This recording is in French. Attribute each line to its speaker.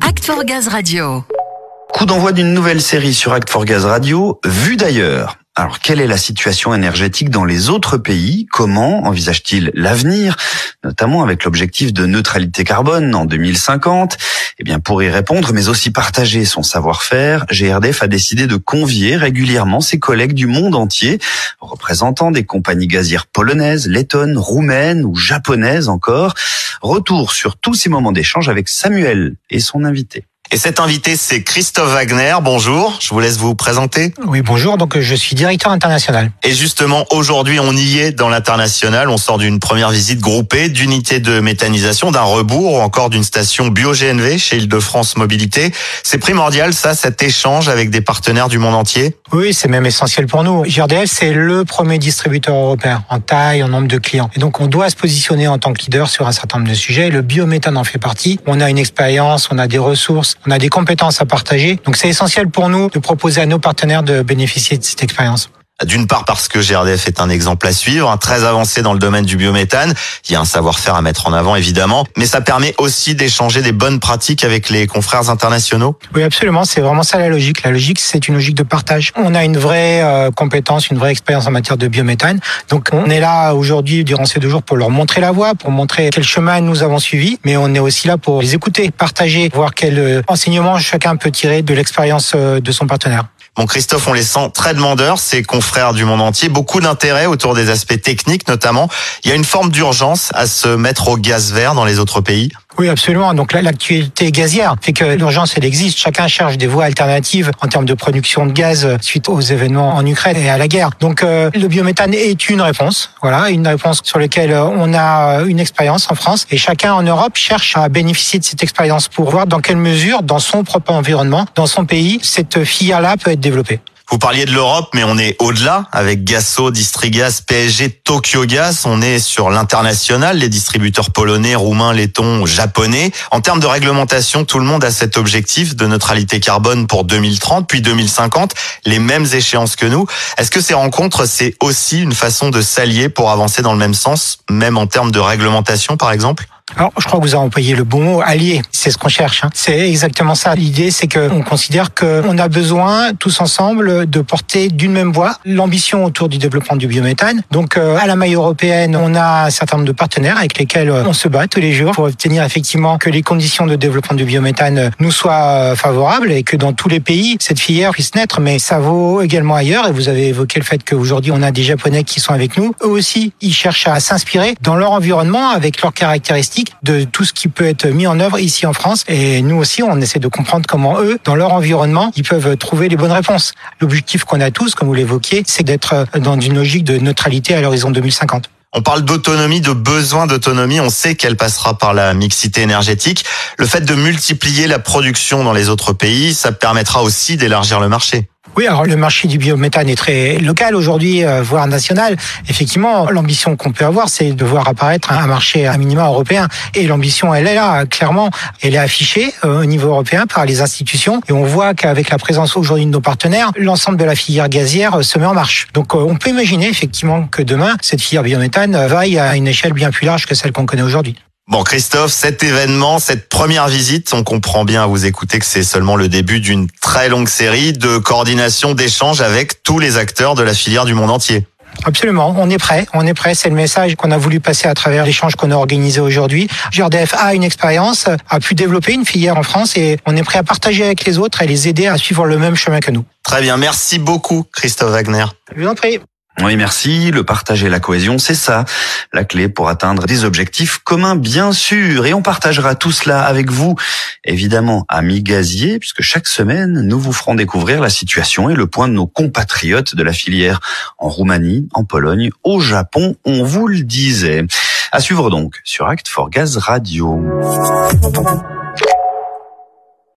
Speaker 1: Act for Gaz Radio.
Speaker 2: Coup d'envoi d'une nouvelle série sur Act for Gaz Radio, Vue d'ailleurs. Alors, quelle est la situation énergétique dans les autres pays? Comment envisage-t-il l'avenir, notamment avec l'objectif de neutralité carbone en 2050 Eh bien, pour y répondre, mais aussi partager son savoir-faire, GRDF a décidé de convier régulièrement ses collègues du monde entier, représentants des compagnies gazières polonaises, lettonnes, roumaines ou japonaises encore. Retour sur tous ces moments d'échange avec Samuel et son invité.
Speaker 3: Et cet invité, c'est Christophe Wagner. Bonjour, je vous laisse vous présenter.
Speaker 4: Oui, bonjour. Donc, je suis directeur international.
Speaker 3: Et justement, aujourd'hui, on y est dans l'international. On sort d'une première visite groupée d'unités de méthanisation, d'un rebours ou encore d'une station bio-GNV chez Île-de-France Mobilité. C'est primordial, ça, cet échange avec des partenaires du monde entier?
Speaker 4: Oui, c'est même essentiel pour nous. JRDF, c'est le premier distributeur européen en taille, en nombre de clients. Et donc, on doit se positionner en tant que leader sur un certain nombre de sujets. Le biométhane en fait partie. On a une expérience, on a des ressources, on a des compétences à partager. Donc c'est essentiel pour nous de proposer à nos partenaires de bénéficier de cette expérience.
Speaker 3: D'une part parce que GRDF est un exemple à suivre, très avancé dans le domaine du biométhane. Il y a un savoir-faire à mettre en avant évidemment, mais ça permet aussi d'échanger des bonnes pratiques avec les confrères internationaux.
Speaker 4: Oui, absolument. C'est vraiment ça la logique. La logique, c'est une logique de partage. On a une vraie euh, compétence, une vraie expérience en matière de biométhane. Donc, on est là aujourd'hui durant ces deux jours pour leur montrer la voie, pour montrer quel chemin nous avons suivi, mais on est aussi là pour les écouter, partager, voir quel euh, enseignement chacun peut tirer de l'expérience euh, de son partenaire.
Speaker 3: Bon, Christophe, on les sent très demandeurs, ces confrères du monde entier, beaucoup d'intérêt autour des aspects techniques notamment. Il y a une forme d'urgence à se mettre au gaz vert dans les autres pays.
Speaker 4: Oui, absolument. Donc l'actualité gazière fait que l'urgence, elle existe. Chacun cherche des voies alternatives en termes de production de gaz suite aux événements en Ukraine et à la guerre. Donc euh, le biométhane est une réponse. Voilà, une réponse sur laquelle euh, on a une expérience en France et chacun en Europe cherche à bénéficier de cette expérience pour voir dans quelle mesure, dans son propre environnement, dans son pays, cette filière-là peut être développée.
Speaker 3: Vous parliez de l'Europe, mais on est au-delà avec Gasso, Distrigas, PSG, Tokyo Gas. On est sur l'international, les distributeurs polonais, roumains, lettons, japonais. En termes de réglementation, tout le monde a cet objectif de neutralité carbone pour 2030, puis 2050, les mêmes échéances que nous. Est-ce que ces rencontres, c'est aussi une façon de s'allier pour avancer dans le même sens, même en termes de réglementation, par exemple?
Speaker 4: Alors, je crois que vous avez employé le bon mot, allié. C'est ce qu'on cherche. Hein. C'est exactement ça. L'idée, c'est qu'on considère qu'on a besoin, tous ensemble, de porter d'une même voie l'ambition autour du développement du biométhane. Donc, euh, à la maille européenne, on a un certain nombre de partenaires avec lesquels euh, on se bat tous les jours pour obtenir effectivement que les conditions de développement du biométhane euh, nous soient favorables et que dans tous les pays, cette filière puisse naître. Mais ça vaut également ailleurs. Et vous avez évoqué le fait qu'aujourd'hui, on a des Japonais qui sont avec nous. Eux aussi, ils cherchent à s'inspirer dans leur environnement avec leurs caractéristiques de tout ce qui peut être mis en œuvre ici en France. Et nous aussi, on essaie de comprendre comment eux, dans leur environnement, ils peuvent trouver les bonnes réponses. L'objectif qu'on a tous, comme vous l'évoquiez, c'est d'être dans une logique de neutralité à l'horizon 2050.
Speaker 3: On parle d'autonomie, de besoin d'autonomie. On sait qu'elle passera par la mixité énergétique. Le fait de multiplier la production dans les autres pays, ça permettra aussi d'élargir le marché.
Speaker 4: Oui, alors le marché du biométhane est très local aujourd'hui, euh, voire national. Effectivement, l'ambition qu'on peut avoir, c'est de voir apparaître un marché à minima européen. Et l'ambition, elle est là, clairement. Elle est affichée euh, au niveau européen par les institutions. Et on voit qu'avec la présence aujourd'hui de nos partenaires, l'ensemble de la filière gazière euh, se met en marche. Donc on peut imaginer effectivement que demain, cette filière biométhane vaille à une échelle bien plus large que celle qu'on connaît aujourd'hui.
Speaker 3: Bon, Christophe, cet événement, cette première visite, on comprend bien à vous écouter que c'est seulement le début d'une très longue série de coordination, d'échanges avec tous les acteurs de la filière du monde entier.
Speaker 4: Absolument, on est prêt, on est prêt. C'est le message qu'on a voulu passer à travers l'échange qu'on a organisé aujourd'hui. GRDF a une expérience, a pu développer une filière en France et on est prêt à partager avec les autres et les aider à suivre le même chemin que nous.
Speaker 3: Très bien, merci beaucoup Christophe Wagner.
Speaker 4: Je vous en prie.
Speaker 2: Oui, merci. Le partage et la cohésion, c'est ça, la clé pour atteindre des objectifs communs, bien sûr. Et on partagera tout cela avec vous, évidemment, amis gaziers, puisque chaque semaine, nous vous ferons découvrir la situation et le point de nos compatriotes de la filière en Roumanie, en Pologne, au Japon, on vous le disait. À suivre donc sur Act for Gaz Radio.